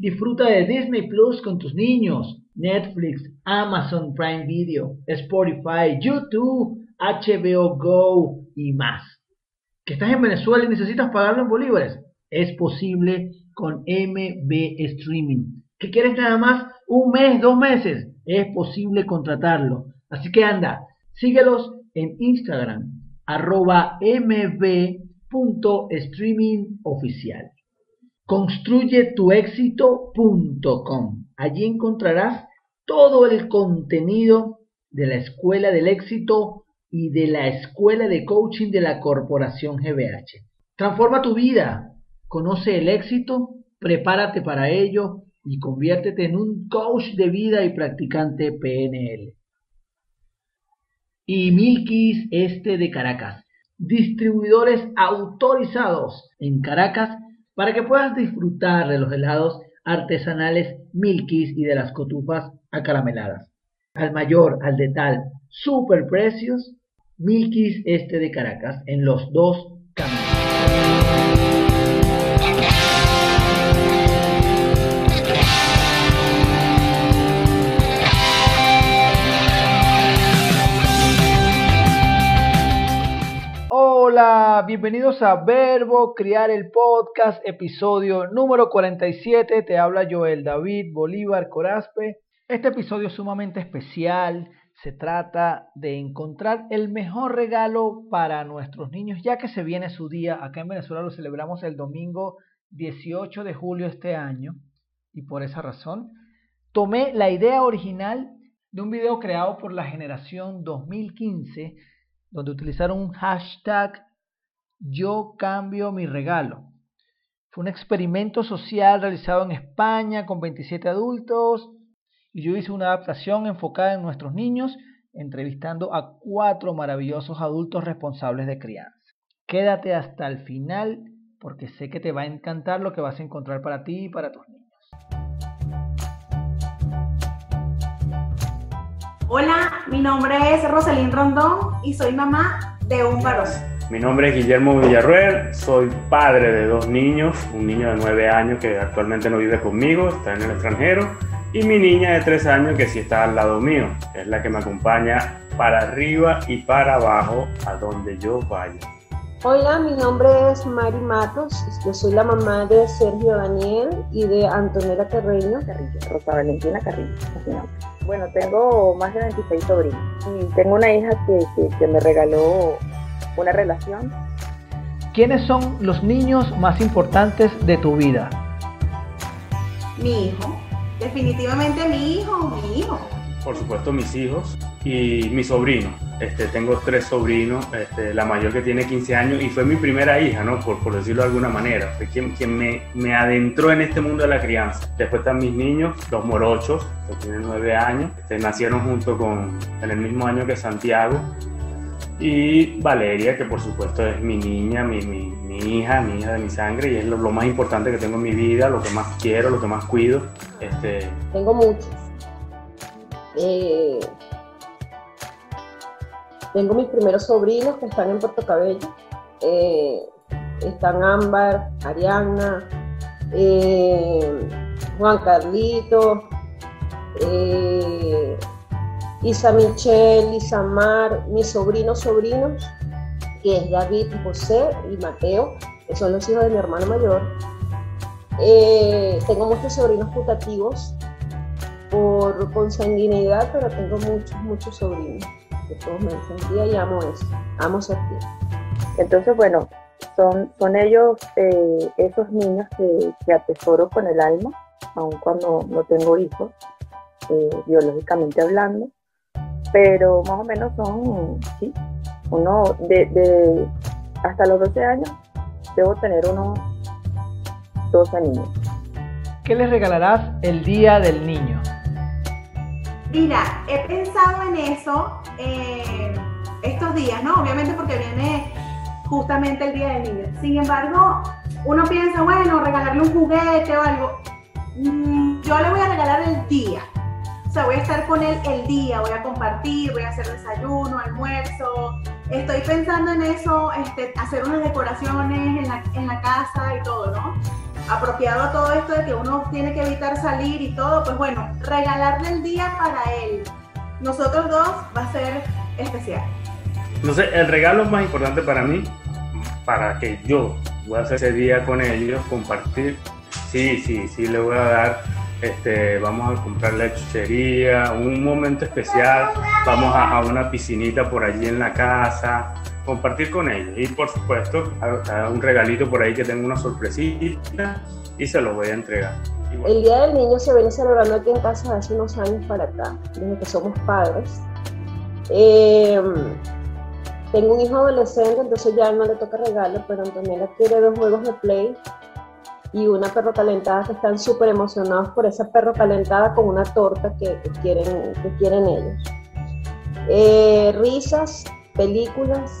Disfruta de Disney Plus con tus niños, Netflix, Amazon Prime Video, Spotify, YouTube, HBO Go y más. ¿Que estás en Venezuela y necesitas pagarlo en bolívares? Es posible con MB Streaming. ¿Que quieres nada más un mes, dos meses? Es posible contratarlo. Así que anda, síguelos en Instagram, arroba mb.streamingoficial. Construyetuexito.com. Allí encontrarás todo el contenido de la Escuela del Éxito y de la Escuela de Coaching de la Corporación GBH. Transforma tu vida, conoce el éxito, prepárate para ello y conviértete en un coach de vida y practicante PNL. Y Milkis Este de Caracas, distribuidores autorizados en Caracas para que puedas disfrutar de los helados artesanales Milkis y de las cotufas acarameladas. Al mayor, al de tal, super precios, Milkis Este de Caracas en los dos caminos. Hola, bienvenidos a Verbo Criar el Podcast, episodio número 47. Te habla Joel David Bolívar Corazpe. Este episodio es sumamente especial. Se trata de encontrar el mejor regalo para nuestros niños, ya que se viene su día. Acá en Venezuela lo celebramos el domingo 18 de julio este año. Y por esa razón, tomé la idea original de un video creado por la generación 2015 donde utilizaron un hashtag yo cambio mi regalo. Fue un experimento social realizado en España con 27 adultos y yo hice una adaptación enfocada en nuestros niños, entrevistando a cuatro maravillosos adultos responsables de crianza. Quédate hasta el final porque sé que te va a encantar lo que vas a encontrar para ti y para tus niños. Hola, mi nombre es Rosalín Rondón y soy mamá de un. Mi nombre es Guillermo Villarruel, soy padre de dos niños, un niño de 9 años que actualmente no vive conmigo, está en el extranjero, y mi niña de 3 años que sí está al lado mío, es la que me acompaña para arriba y para abajo a donde yo vaya. Hola, mi nombre es Mari Matos, yo soy la mamá de Sergio Daniel y de Antonella Carreño, Carrillo, Rosa Valentina Carrillo. Bueno, tengo más de 26 sobrinos y tengo una hija que, que, que me regaló una relación. ¿Quiénes son los niños más importantes de tu vida? Mi hijo, definitivamente mi hijo, mi hijo. Por supuesto mis hijos y mi sobrino. Este, tengo tres sobrinos, este, la mayor que tiene 15 años y fue mi primera hija, ¿no? Por, por decirlo de alguna manera. Fue quien, quien me, me, adentró en este mundo de la crianza. Después están mis niños, los morochos, que tienen 9 años. Este, nacieron junto con, en el mismo año que Santiago. Y Valeria, que por supuesto es mi niña, mi, mi, mi hija, mi hija de mi sangre y es lo, más importante que tengo en mi vida, lo que más quiero, lo que más cuido. Este... Tengo muchos. Eh, tengo mis primeros sobrinos que están en Puerto Cabello. Eh, están Ámbar, Ariana, eh, Juan Carlito, eh, Isa Michelle, Isamar, mis sobrinos sobrinos, que es David, José y Mateo, que son los hijos de mi hermano mayor. tengo muchos sobrinos putativos por consanguinidad, pero tengo muchos, muchos sobrinos que todos me dicen, y amo eso, amo ser. Entonces, bueno, son, son ellos, eh, esos niños que, que, atesoro con el alma, aun cuando no tengo hijos, eh, biológicamente hablando, pero más o menos son, sí, uno de, de hasta los 12 años debo tener unos 12 niños. ¿Qué les regalarás el día del niño? Mira, he pensado en eso. Eh, estos días, ¿no? Obviamente porque viene justamente el Día del Niño. Sin embargo, uno piensa, bueno, regalarle un juguete o algo. Mm, yo le voy a regalar el día. O sea, voy a estar con él el día, voy a compartir, voy a hacer desayuno, almuerzo. Estoy pensando en eso, este, hacer unas decoraciones en la, en la casa y todo, ¿no? Apropiado a todo esto de que uno tiene que evitar salir y todo, pues bueno, regalarle el día para él. Nosotros dos va a ser especial. Sé, el regalo más importante para mí, para que yo voy a hacer ese día con ellos, compartir. Sí, sí, sí, le voy a dar, este, vamos a comprar la chuchería, un momento especial, vamos a, una piscinita por allí en la casa, compartir con ellos. Y por supuesto, a, un regalito por ahí que tengo una sorpresita y se lo voy a entregar. El Día del Niño se viene celebrando aquí en casa hace unos años para acá, desde que somos padres. Eh, tengo un hijo adolescente, entonces ya no le toca regalo, pero Antonella quiere dos juegos de play y una perro calentada que están súper emocionados por esa perro calentada con una torta que, quieren, que quieren ellos. Eh, risas, películas,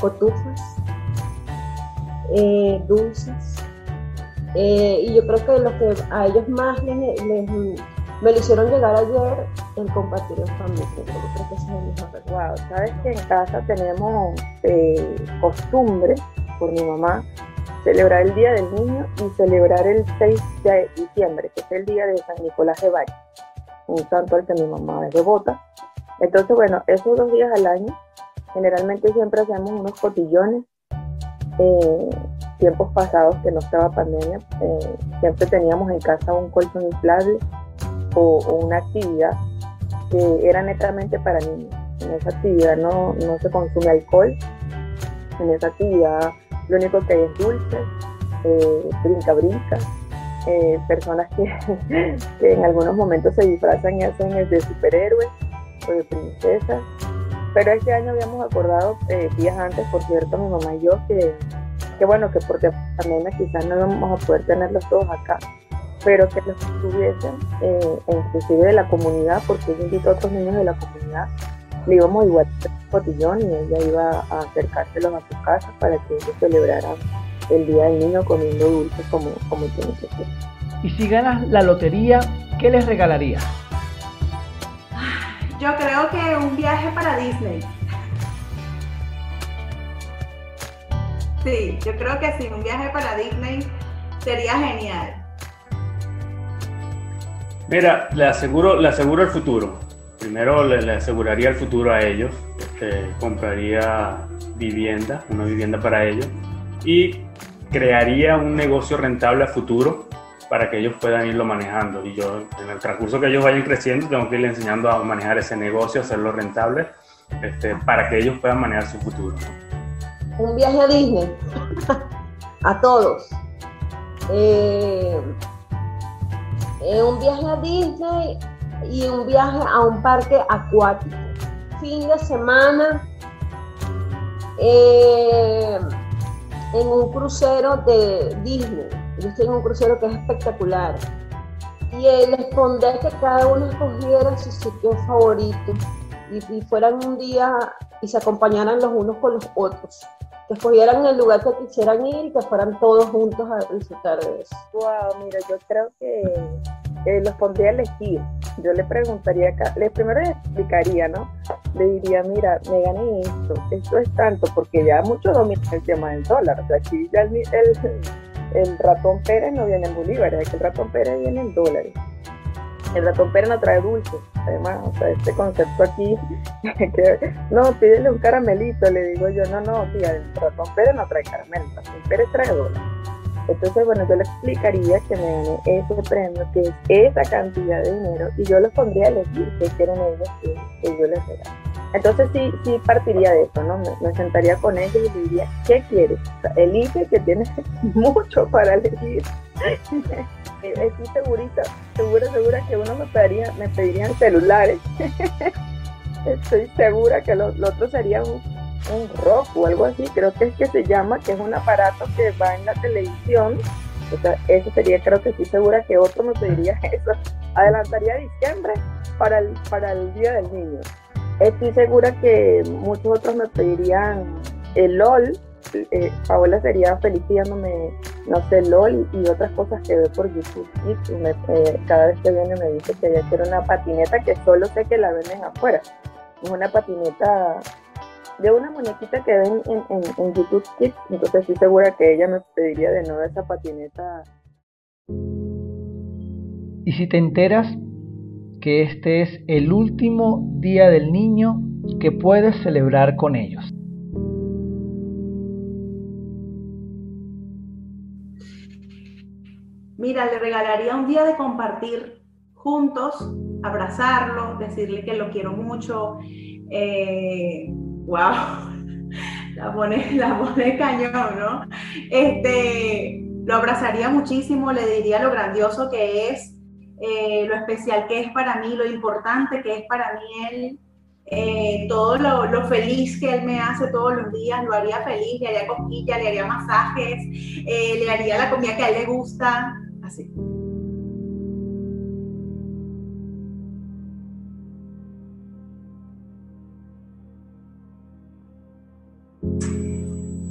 cotufas, eh, dulces. Eh, y yo creo que lo que a ellos más les, me lo hicieron llegar ayer el compartir en familia. Yo creo que es el mejor Wow, sabes que en casa tenemos costumbre, por mi mamá, celebrar el Día del Niño y celebrar el 6 de diciembre, que es el día de San Nicolás de Valle, un santo al que mi mamá es devota. Entonces, bueno, esos dos días al año, generalmente siempre hacemos unos cotillones. Eh, tiempos pasados que no estaba pandemia, eh, siempre teníamos en casa un colchón inflable o, una actividad que era netamente para niños. En esa actividad no, se consume alcohol, en esa actividad lo único que hay es dulce, eh, brinca brinca, eh, personas que, en algunos momentos se disfrazan y hacen de superhéroes o de princesas. Pero este año habíamos acordado eh, días antes, por cierto, mi mamá y yo, que, que bueno, que porque también quizás no vamos a poder tenerlos todos acá, pero que los estuviesen, eh, inclusive de la comunidad, porque ella invitó a otros niños de la comunidad, le íbamos igual a cotillón y ella iba a acercárselos a su casa para que ellos celebraran el Día del Niño comiendo dulces como, como tiene que ser. Y si ganas la lotería, ¿qué les regalaría? Yo creo que un viaje para Disney. Sí, yo creo que sí, un viaje para Disney sería genial. Mira, le aseguro, le aseguro el futuro. Primero le, aseguraría el futuro a ellos. Este, compraría vivienda, una vivienda para ellos. Y crearía un negocio rentable a futuro para que ellos puedan irlo manejando. Y yo, en el transcurso que ellos vayan creciendo, tengo que irle enseñando a manejar ese negocio, hacerlo rentable, este, para que ellos puedan manejar su futuro. Un viaje a Disney, a todos. Eh, eh, un viaje a Disney y un viaje a un parque acuático. Fin de semana eh, en un crucero de Disney. Yo estoy en un crucero que es espectacular. Y les pondré que cada uno escogiera su sitio favorito y, y fueran un día y se acompañaran los unos con los otros que escogieran el lugar que quisieran ir y que fueran todos juntos a disfrutar de eso. Wow, mira, yo creo que eh, los pondría a elegir. Yo le preguntaría, le primero le explicaría, ¿no? Le diría, mira, me gané esto, esto es tanto, porque ya mucho domina el tema del dólar. Aquí ya el, el, ratón Pérez no viene en bolívares, aquí el ratón Pérez viene en dólares. El ratón Pérez no trae dulce, además, o sea, este concepto aquí, no, pídele un caramelito, le digo yo, no, no, tía, el ratón Pérez no trae caramelo, el ratón Pérez trae dólares. Entonces, bueno, yo le explicaría que me gané ese premio, que es esa cantidad de dinero, y yo los pondría a elegir qué quieren ellos que, yo les regalo. Entonces sí, sí partiría de eso, ¿no? Me, sentaría con ellos y les diría, ¿qué quieres? elige que tienes mucho para elegir. Estoy segurita, segura, segura que uno me pediría, me pedirían celulares. Estoy segura que lo, otro sería un, un rock o algo así, creo que es que se llama, que es un aparato que va en la televisión. O sea, eso sería, creo que estoy segura que otro me pediría eso. Adelantaría diciembre para el, para el Día del Niño. Estoy segura que muchos otros me pedirían el LOL. Eh, Paola sería feliz pidiéndome, no sé, LOL y, otras cosas que ve por YouTube. Y eh, cada vez que viene me dice que ella quiere una patineta que solo sé que la venden afuera. Es una patineta de una muñequita que ven en, YouTube Kids. Entonces estoy segura que ella me pediría de nuevo esa patineta. Y si te enteras que este es el último día del niño que puedes celebrar con ellos. Mira, le regalaría un día de compartir juntos, abrazarlo, decirle que lo quiero mucho. Eh, wow, la pone, la cañón, ¿no? Este, lo abrazaría muchísimo, le diría lo grandioso que es, eh, lo especial que es para mí, lo importante que es para mí él, eh, todo lo, feliz que él me hace todos los días, lo haría feliz, le haría cosquillas, le haría masajes, le haría la comida que a él le gusta, así.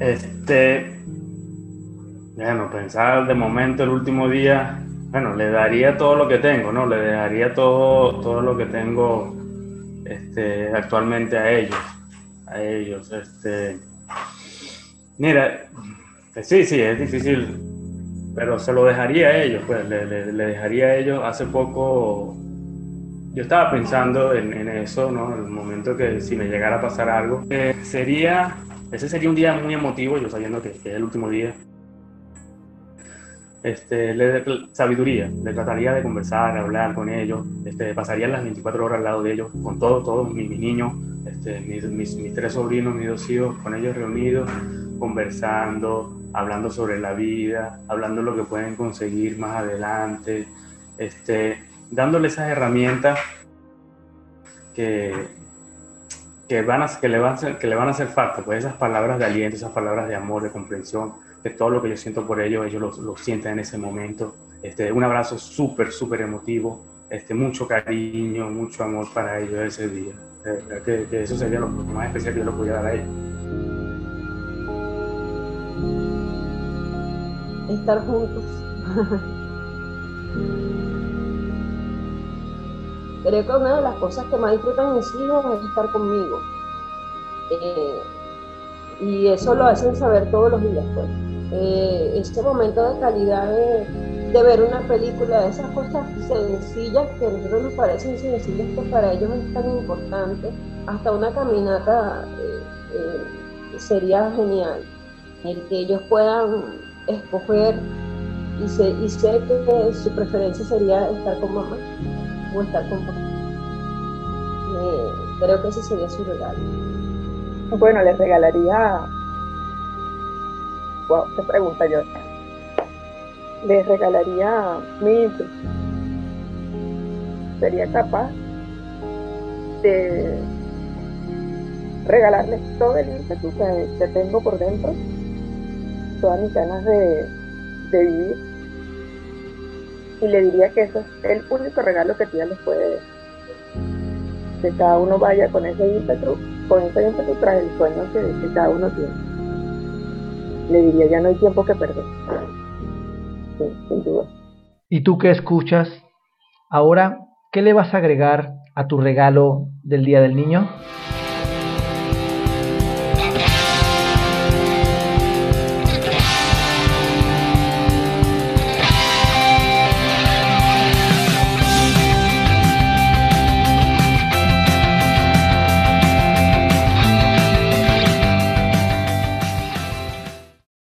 Este, bueno, pensar de momento el último día, bueno, le daría todo lo que tengo, ¿no? Le daría todo, todo lo que tengo este, actualmente a ellos, a ellos, este, mira, sí, sí, es difícil, pero se lo dejaría a ellos, pues, le, dejaría a ellos, hace poco, yo estaba pensando en, eso, ¿no? En el momento que si me llegara a pasar algo, eh, sería ese sería un día muy emotivo, yo sabiendo que, es el último día. Este, le, sabiduría, le trataría de conversar, hablar con ellos, este, pasaría las 24 horas al lado de ellos, con todos, todos mis, niños, este, mis, mis, tres sobrinos, mis dos hijos, con ellos reunidos, conversando, hablando sobre la vida, hablando lo que pueden conseguir más adelante, este, dándoles esas herramientas que, que, van a, que, le van a, que le van a hacer falta, pues esas palabras de aliento, esas palabras de amor, de comprensión, de todo lo que yo siento por ellos, ellos lo, lo sienten en ese momento. Este, un abrazo súper, súper emotivo, este, mucho cariño, mucho amor para ellos ese día. Que, que, eso sería lo más especial que yo lo podía dar a ellos. Estar juntos. Creo que una de las cosas que más disfrutan mis hijos es estar conmigo. Eh, y eso lo hacen saber todos los días. Pues. Este momento de calidad de, ver una película, de esas cosas sencillas que a nosotros nos parecen sencillas, que para ellos es tan importante, hasta una caminata eh, sería genial. El que ellos puedan escoger y sé que su preferencia sería estar con mamá estar con creo que ese sería su regalo. Bueno, les regalaría. Wow, qué pregunta yo. Les regalaría mi Sería capaz de regalarles todo el ímpetu que, tengo por dentro, todas mis ganas de vivir y le diría que eso es el único regalo que tía les puede dar. Que cada uno vaya con ese ímpetu, con ese ímpetu tras el sueño que, cada uno tiene. Le diría, ya no hay tiempo que perder. Sin duda. ¿Y tú qué escuchas? Ahora, ¿qué le vas a agregar a tu regalo del Día del Niño?